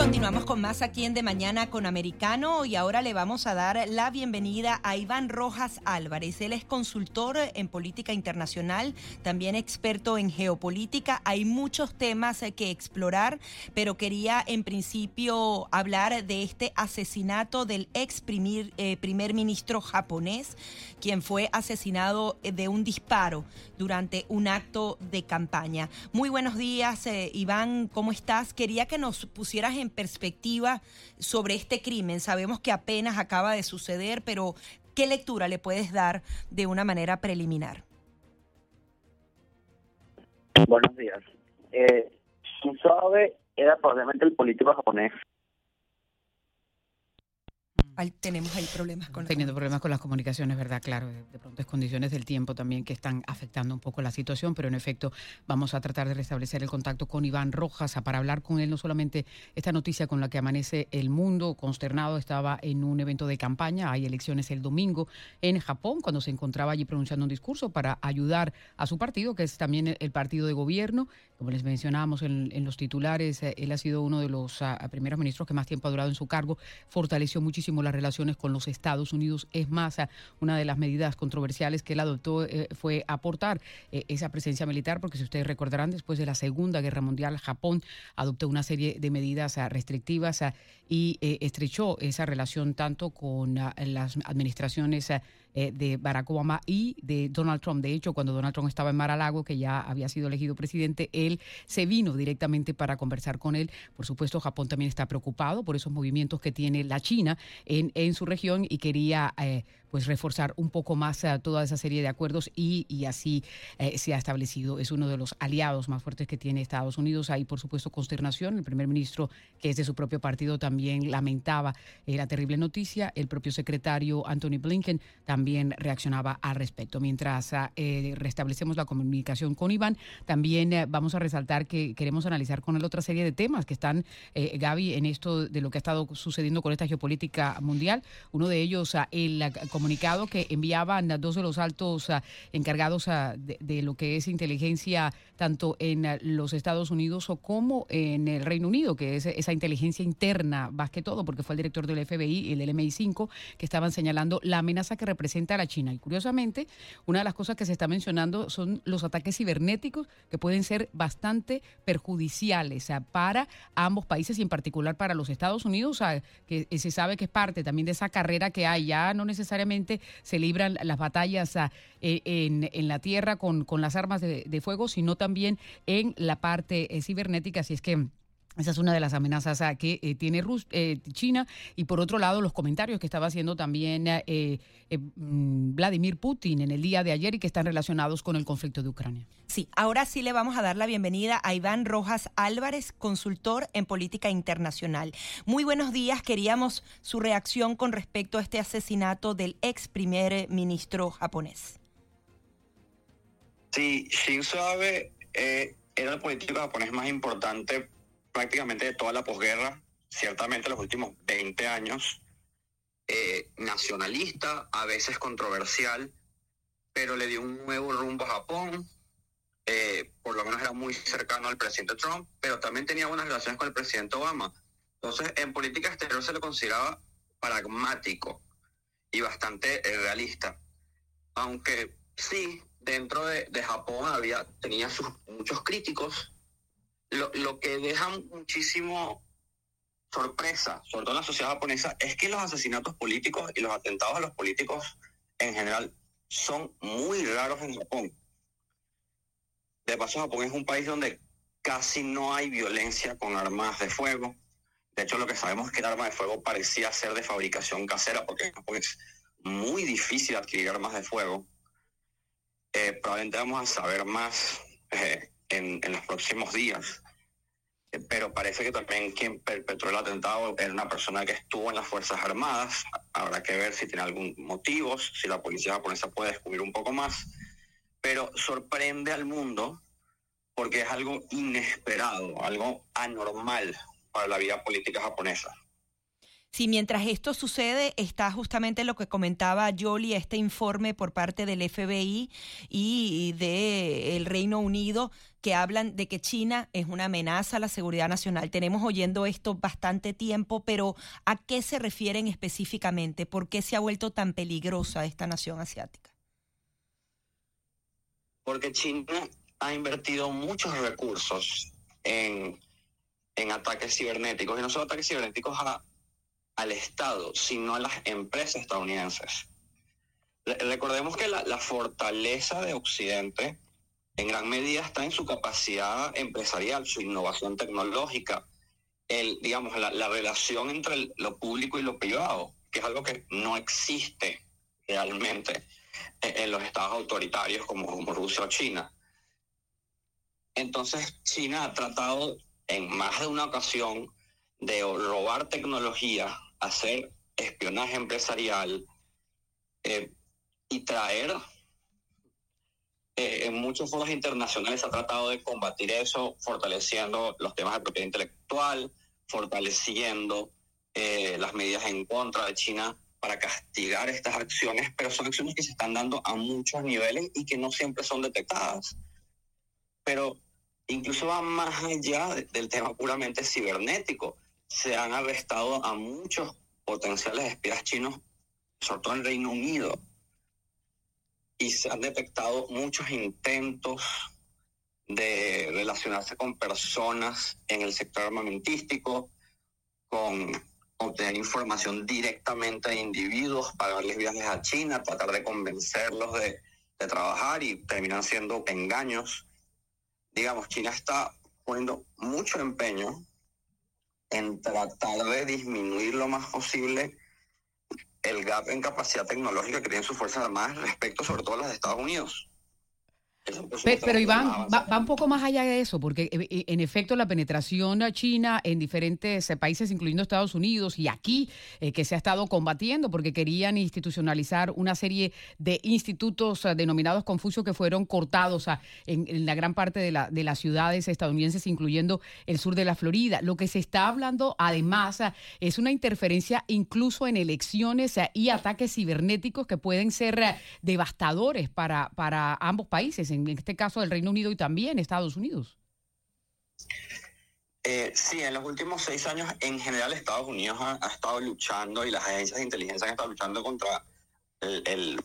Continuamos con más aquí en De Mañana con Americano y ahora le vamos a dar la bienvenida a Iván Rojas Álvarez. Él es consultor en política internacional, también experto en geopolítica. Hay muchos temas que explorar, pero quería en principio hablar de este asesinato del ex primer, eh, primer ministro japonés, quien fue asesinado de un disparo durante un acto de campaña. Muy buenos días, eh, Iván, ¿cómo estás? Quería que nos pusieras en perspectiva sobre este crimen? Sabemos que apenas acaba de suceder, pero ¿qué lectura le puedes dar de una manera preliminar? Buenos días. Eh, era probablemente el político japonés tenemos ahí problemas con Teniendo problemas con las comunicaciones, ¿verdad? Claro, de, pronto es condiciones del tiempo también que están afectando un poco la situación, pero en efecto vamos a tratar de restablecer el contacto con Iván Rojas para hablar con él no solamente esta noticia con la que amanece el mundo consternado, estaba en un evento de campaña, hay elecciones el domingo en Japón, cuando se encontraba allí pronunciando un discurso para ayudar a su partido, que es también el partido de gobierno. Como les mencionábamos en, los titulares, eh, él ha sido uno de los ah, primeros ministros que más tiempo ha durado en su cargo, fortaleció muchísimo la relaciones con los Estados Unidos. Es más, una de las medidas controversiales que él adoptó eh, fue aportar eh, esa presencia militar, porque si ustedes recordarán, después de la Segunda Guerra Mundial, Japón adoptó una serie de medidas ah, restrictivas ah, y eh, estrechó esa relación tanto con ah, las administraciones de Barack Obama y de Donald Trump. De hecho, cuando Donald Trump estaba en Mar-a-Lago, que ya había sido elegido presidente, él se vino directamente para conversar con él. Por supuesto, Japón también está preocupado por esos movimientos que tiene la China en, en su región y quería eh, pues reforzar un poco más a toda esa serie de acuerdos y, y así eh, se ha establecido. Es uno de los aliados más fuertes que tiene Estados Unidos. Hay, por supuesto, consternación. El primer ministro, que es de su propio partido, también lamentaba eh, la terrible noticia. El propio secretario Anthony Blinken también reaccionaba al respecto. Mientras ah, eh, restablecemos la comunicación con Iván, también vamos a resaltar que queremos analizar con él otra serie de temas que están, Gaby, en esto de lo que ha estado sucediendo con esta geopolítica mundial. Uno de ellos, ah, el comunicado que enviaban dos de los altos ah, encargados ah, de, lo que es inteligencia tanto en ah, los Estados Unidos o como en el Reino Unido, que es esa inteligencia interna, más que todo, porque fue el director del FBI y el del MI5 que estaban señalando la amenaza que representa a la China. Y curiosamente, una de las cosas que se está mencionando son los ataques cibernéticos que pueden ser bastante perjudiciales para ambos países y en particular para los Estados Unidos, que se sabe que es parte también de esa carrera que hay, ya no necesariamente se libran las batallas ah, e, en, la tierra con, con las armas de, fuego, sino también en la parte eh, cibernética. Así es que esa es una de las amenazas que eh, tiene eh, China. Y por otro lado, los comentarios que estaba haciendo también eh, mm, Vladimir Putin en el día de ayer y que están relacionados con el conflicto de Ucrania. Sí, ahora sí le vamos a dar la bienvenida a Iván Rojas Álvarez, consultor en política internacional. Muy buenos días. Queríamos su reacción con respecto a este asesinato del ex primer ministro japonés. Sí, Shinzo Abe era el político japonés más importante prácticamente de toda la posguerra, ciertamente los últimos 20 años, eh, nacionalista, a veces controversial, pero le dio un nuevo rumbo a Japón. Eh, por lo menos era muy cercano al presidente Trump, pero también tenía buenas relaciones con el presidente Obama. Entonces, en política exterior se le consideraba pragmático y bastante eh, realista. Aunque sí, dentro de, de Japón había, tenía sus muchos críticos, lo, lo que deja muchísimo sorpresa, sobre todo en la sociedad japonesa, es que los asesinatos políticos y los atentados a los políticos en general son muy raros en Japón. De paso, Japón es un país donde casi no hay violencia con armas de fuego. De hecho, lo que sabemos es que el arma de fuego parecía ser de fabricación casera porque es muy difícil adquirir armas de fuego. Eh, probablemente vamos a saber más eh, en, en, los próximos días. Eh, pero parece que también quien perpetró el atentado era una persona que estuvo en las Fuerzas Armadas. Habrá que ver si tiene algún motivo, si la policía japonesa puede descubrir un poco más. Pero sorprende al mundo porque es algo inesperado, algo anormal para la vida política japonesa. Si mientras esto sucede está justamente lo que comentaba Jolie, este informe por parte del FBI y del Reino Unido que hablan de que China es una amenaza a la seguridad nacional. Tenemos oyendo esto bastante tiempo, pero ¿a qué se refieren específicamente? ¿Por qué se ha vuelto tan peligrosa esta nación asiática? Porque China ha invertido muchos recursos en, en ataques cibernéticos, y no solo ataques cibernéticos a al Estado, sino a las empresas estadounidenses. Recordemos que la, fortaleza de Occidente en gran medida está en su capacidad empresarial, su innovación tecnológica, el, digamos, la, relación entre lo público y lo privado, que es algo que no existe realmente en, los estados autoritarios como, como Rusia o China. Entonces, China ha tratado en más de una ocasión de robar tecnología hacer espionaje empresarial eh, y traer eh, en muchos foros internacionales se ha tratado de combatir eso, fortaleciendo los temas de propiedad intelectual, fortaleciendo eh, las medidas en contra de China para castigar estas acciones, pero son acciones que se están dando a muchos niveles y que no siempre son detectadas. Pero incluso va más allá del tema puramente cibernético se han arrestado a muchos potenciales espías chinos, sobre todo en Reino Unido, y se han detectado muchos intentos de relacionarse con personas en el sector armamentístico, con obtener información directamente de individuos, pagarles viajes a China, tratar de convencerlos de, de trabajar y terminan siendo engaños. Digamos, China está poniendo mucho empeño en tratar de disminuir lo más posible el gap en capacidad tecnológica que tienen sus Fuerzas Armadas respecto sobre todo a las de Estados Unidos. Pero, Iván, va, un poco más allá de eso, porque eh, eh, en efecto la penetración china en diferentes eh, países, incluyendo Estados Unidos y aquí, que se ha estado combatiendo porque querían institucionalizar una serie de institutos denominados Confucio que fueron cortados en, la gran parte de, la, de las ciudades estadounidenses, incluyendo el sur de la Florida. Lo que se está hablando, además, es una interferencia incluso en elecciones y ataques cibernéticos que pueden ser devastadores para, para ambos países en este caso el Reino Unido y también Estados Unidos. Eh, sí, en los últimos seis años, en general, Estados Unidos ha, estado luchando y las agencias de inteligencia han estado luchando contra el,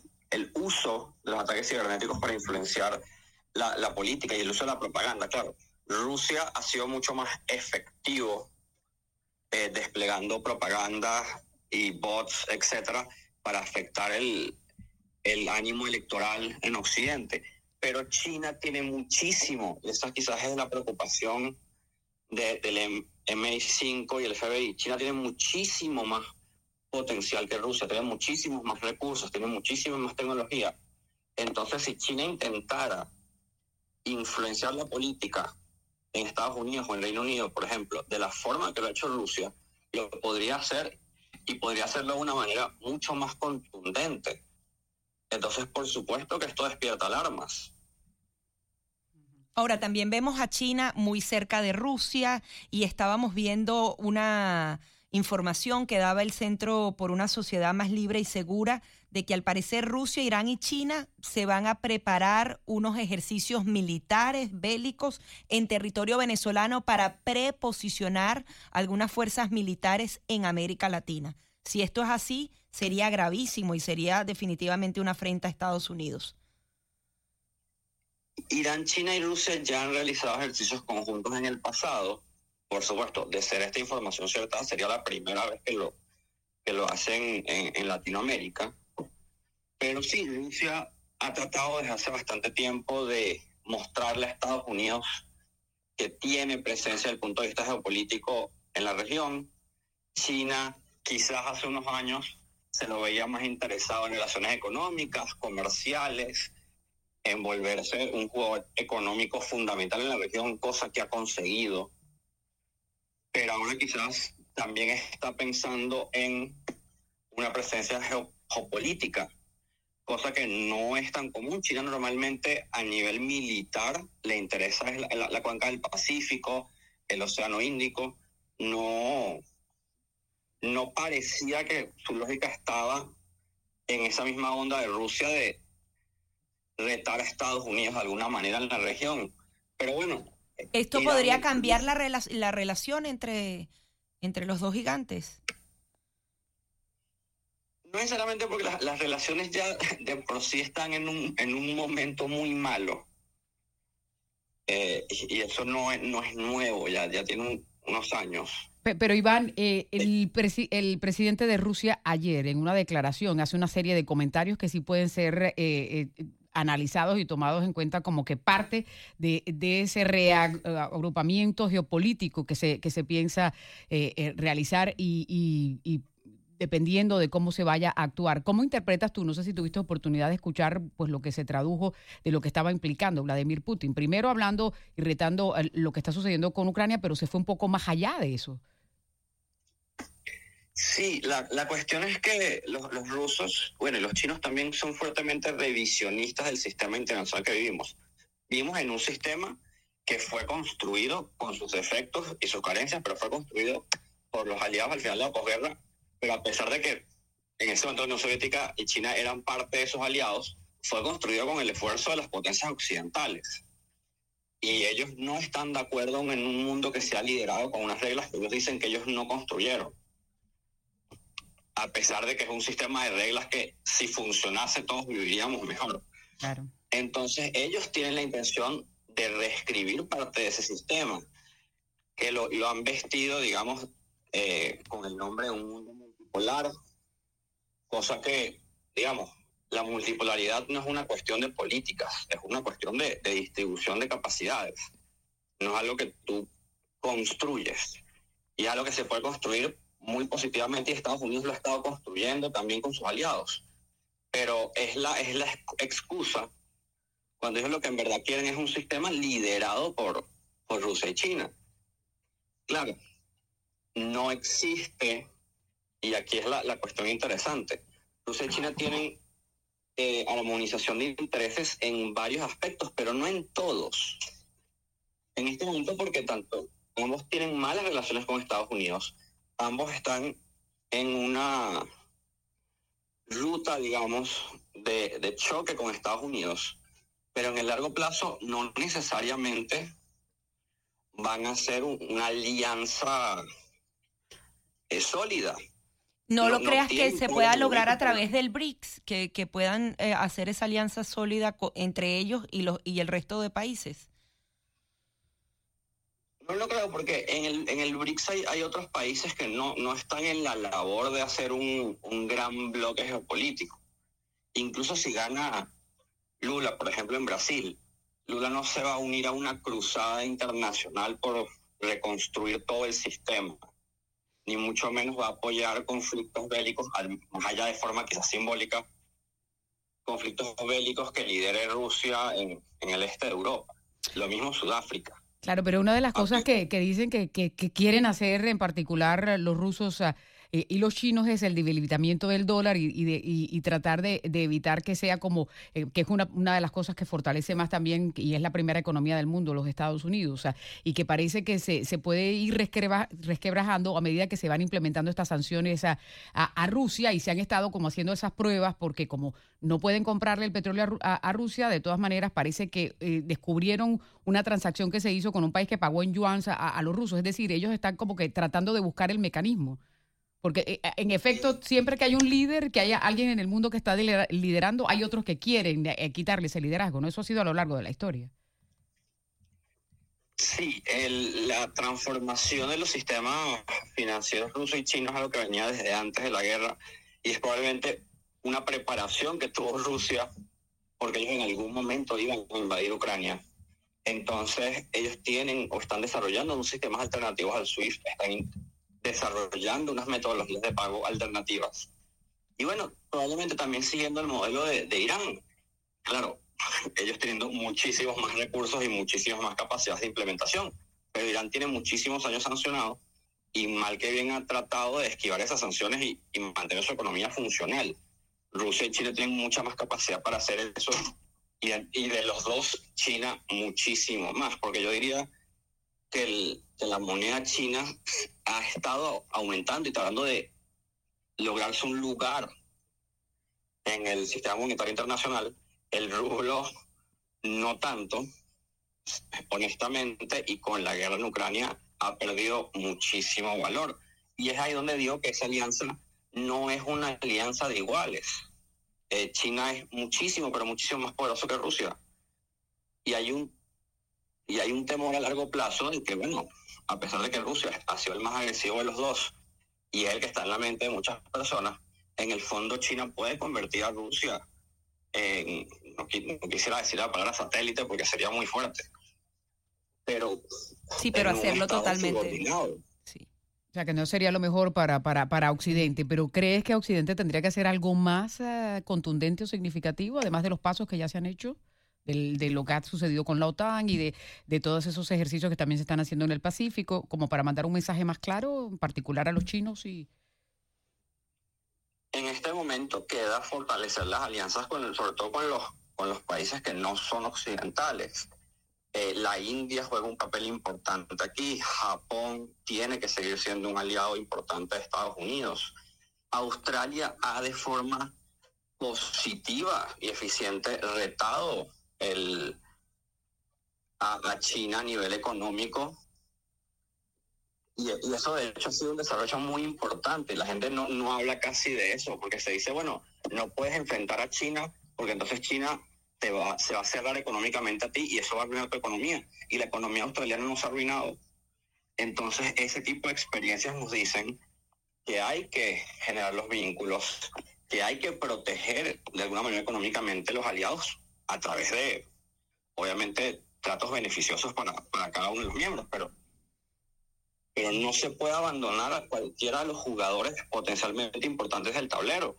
uso de los ataques cibernéticos para influenciar la, política y el uso de la propaganda. Claro, Rusia ha sido mucho más efectivo eh, desplegando propaganda y bots, etcétera, para afectar el, el ánimo electoral en Occidente pero China tiene muchísimo, esa quizás es la preocupación del MI5 y el FBI, China tiene muchísimo más potencial que Rusia, tiene muchísimos más recursos, tiene muchísima más tecnología. Entonces, si China intentara influenciar la política en Estados Unidos o en Reino Unido, por ejemplo, de la forma que lo ha hecho Rusia, lo podría hacer y podría hacerlo de una manera mucho más contundente. Entonces, por supuesto que esto despierta alarmas. Ahora, también vemos a China muy cerca de Rusia y estábamos viendo una información que daba el Centro por una Sociedad Más Libre y Segura de que al parecer Rusia, Irán y China se van a preparar unos ejercicios militares bélicos en territorio venezolano para preposicionar algunas fuerzas militares en América Latina. Si esto es así, sería gravísimo y sería definitivamente una afrenta a Estados Unidos. Irán, China y Rusia ya han realizado ejercicios conjuntos en el pasado. Por supuesto, de ser esta información cierta, sería la primera vez que lo, que lo hacen en, Latinoamérica. Pero sí, Rusia ha tratado desde hace bastante tiempo de mostrarle a Estados Unidos que tiene presencia desde el punto de vista geopolítico en la región. China quizás hace unos años se lo veía más interesado en relaciones económicas, comerciales, en volverse un jugador económico fundamental en la región, cosa que ha conseguido. Pero ahora quizás también está pensando en una presencia geopolítica, cosa que no es tan común. China normalmente a nivel militar le interesa la, la cuenca del Pacífico, el Océano Índico, no no parecía que su lógica estaba en esa misma onda de Rusia de retar a Estados Unidos de alguna manera en la región. Pero bueno. ¿Esto podría cambiar la, la relación entre, entre los dos gigantes? No necesariamente porque las, relaciones ya de por sí están en un, en un momento muy malo. Eh, y, eso no es, no es nuevo, ya, ya tiene unos años. Pero Iván, eh, el, el, presidente de Rusia ayer en una declaración hace una serie de comentarios que sí pueden ser eh, eh, analizados y tomados en cuenta como que parte de, ese reagrupamiento geopolítico que se, que se piensa realizar y, y, dependiendo de cómo se vaya a actuar. ¿Cómo interpretas tú? No sé si tuviste oportunidad de escuchar pues lo que se tradujo de lo que estaba implicando Vladimir Putin. Primero hablando y retando lo que está sucediendo con Ucrania, pero se fue un poco más allá de eso. Sí, la, la cuestión es que los, los, rusos, bueno, y los chinos también son fuertemente revisionistas del sistema internacional que vivimos. Vivimos en un sistema que fue construido con sus defectos y sus carencias, pero fue construido por los aliados al final de la posguerra. Pero a pesar de que en ese momento la Unión Soviética y China eran parte de esos aliados, fue construido con el esfuerzo de las potencias occidentales. Y ellos no están de acuerdo en un mundo que se ha liderado con unas reglas que ellos dicen que ellos no construyeron a pesar de que es un sistema de reglas que si funcionase todos viviríamos mejor. Claro. Entonces ellos tienen la intención de reescribir parte de ese sistema, que lo, lo han vestido, digamos, eh, con el nombre de un mundo cosa que, digamos, la multipolaridad no es una cuestión de políticas, es una cuestión de, de distribución de capacidades. No es algo que tú construyes, y es algo que se puede construir muy positivamente y Estados Unidos lo ha estado construyendo también con sus aliados. Pero es la, es la excusa cuando ellos lo que en verdad quieren es un sistema liderado por, por Rusia y China. Claro, no existe, y aquí es la, la cuestión interesante, Rusia y China tienen eh, armonización de intereses en varios aspectos, pero no en todos. En este momento porque tanto ambos tienen malas relaciones con Estados Unidos, ambos están en una ruta, digamos, de, choque con Estados Unidos, pero en el largo plazo no necesariamente van a ser una alianza eh, sólida. No, lo creas que se pueda lograr a través del BRICS, que, que puedan eh, hacer esa alianza sólida entre ellos y, los, y el resto de países. No lo creo porque en el, en el BRICS hay, hay otros países que no, no están en la labor de hacer un, un gran bloque geopolítico. Incluso si gana Lula, por ejemplo, en Brasil, Lula no se va a unir a una cruzada internacional por reconstruir todo el sistema, ni mucho menos va a apoyar conflictos bélicos, más allá de forma quizás simbólica, conflictos bélicos que lidere Rusia en, en el este de Europa. Lo mismo Sudáfrica. Claro, pero una de las cosas que, que dicen que, que, quieren hacer en particular los rusos eh, y los chinos es el debilitamiento del dólar y, de, y, tratar de, evitar que sea como, eh, que es una, una de las cosas que fortalece más también y es la primera economía del mundo, los Estados Unidos, y que parece que se, se puede ir resquebrajando a medida que se van implementando estas sanciones a, a, Rusia y se han estado como haciendo esas pruebas porque como no pueden comprarle el petróleo a, Rusia, de todas maneras parece que eh, descubrieron una transacción que se hizo con un país que pagó en yuan a, los rusos. Es decir, ellos están como que tratando de buscar el mecanismo. Porque eh, en efecto, siempre que hay un líder, que haya alguien en el mundo que está liderando, hay otros que quieren eh, quitarle ese liderazgo. ¿no? Eso ha sido a lo largo de la historia. Sí, la transformación de los sistemas financieros rusos y chinos es algo que venía desde antes de la guerra y es probablemente una preparación que tuvo Rusia porque ellos en algún momento iban a invadir Ucrania Entonces, ellos tienen o están desarrollando unos sistemas alternativos al SWIFT, están desarrollando unas metodologías de pago alternativas. Y bueno, probablemente también siguiendo el modelo de, de Irán. Claro, ellos teniendo muchísimos más recursos y muchísimas más capacidades de implementación. Pero Irán tiene muchísimos años sancionado y mal que bien ha tratado de esquivar esas sanciones y, y mantener su economía funcional. Rusia y China tienen mucha más capacidad para hacer eso y, y de los dos, China muchísimo más, porque yo diría que, el, que la moneda china ha estado aumentando y tratando de lograrse un lugar en el sistema monetario internacional, el rublo no tanto, honestamente, y con la guerra en Ucrania ha perdido muchísimo valor. Y es ahí donde digo que esa alianza no es una alianza de iguales. Eh, China es muchísimo, pero muchísimo más poderoso que Rusia. Y hay un y hay un temor a largo plazo de que, bueno, a pesar de que Rusia ha sido el más agresivo de los dos y es el que está en la mente de muchas personas, en el fondo China puede convertir a Rusia en, no, quisiera decir la palabra satélite porque sería muy fuerte, pero... Sí, pero hacerlo totalmente... Sí. O sea, que no sería lo mejor para, para, para Occidente, pero ¿crees que Occidente tendría que hacer algo más uh, contundente o significativo, además de los pasos que ya se han hecho? Del, de lo que ha sucedido con la OTAN y de, de, todos esos ejercicios que también se están haciendo en el Pacífico, como para mandar un mensaje más claro, en particular a los chinos y... En este momento queda fortalecer las alianzas, con, sobre todo con los, con los países que no son occidentales. Eh, la India juega un papel importante aquí, Japón tiene que seguir siendo un aliado importante de Estados Unidos. Australia ha de forma positiva y eficiente retado el, a, a, China a nivel económico. Y, y, eso de hecho ha sido un desarrollo muy importante. La gente no, no habla casi de eso, porque se dice, bueno, no puedes enfrentar a China, porque entonces China te va, se va a cerrar económicamente a ti y eso va a arruinar tu economía. Y la economía australiana nos ha arruinado. Entonces, ese tipo de experiencias nos dicen que hay que generar los vínculos, que hay que proteger de alguna manera económicamente los aliados a través de, obviamente, tratos beneficiosos para, para cada uno de los miembros, pero, pero no se puede abandonar a cualquiera de los jugadores potencialmente importantes del tablero.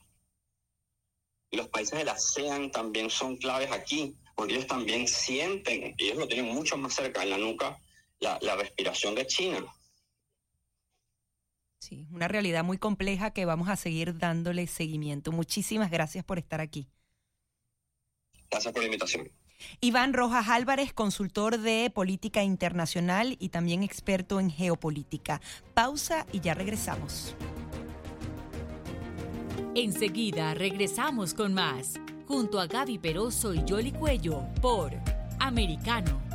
Los países de la ASEAN también son claves aquí, porque ellos también sienten, ellos lo tienen mucho más cerca en la nuca, la, la respiración de China. Sí, una realidad muy compleja que vamos a seguir dándole seguimiento. Muchísimas gracias por estar aquí. Gracias por la invitación. Iván Rojas Álvarez, consultor de política internacional y también experto en geopolítica. Pausa y ya regresamos. Enseguida regresamos con más, junto a Gaby Peroso y Yoli Cuello, por Americano.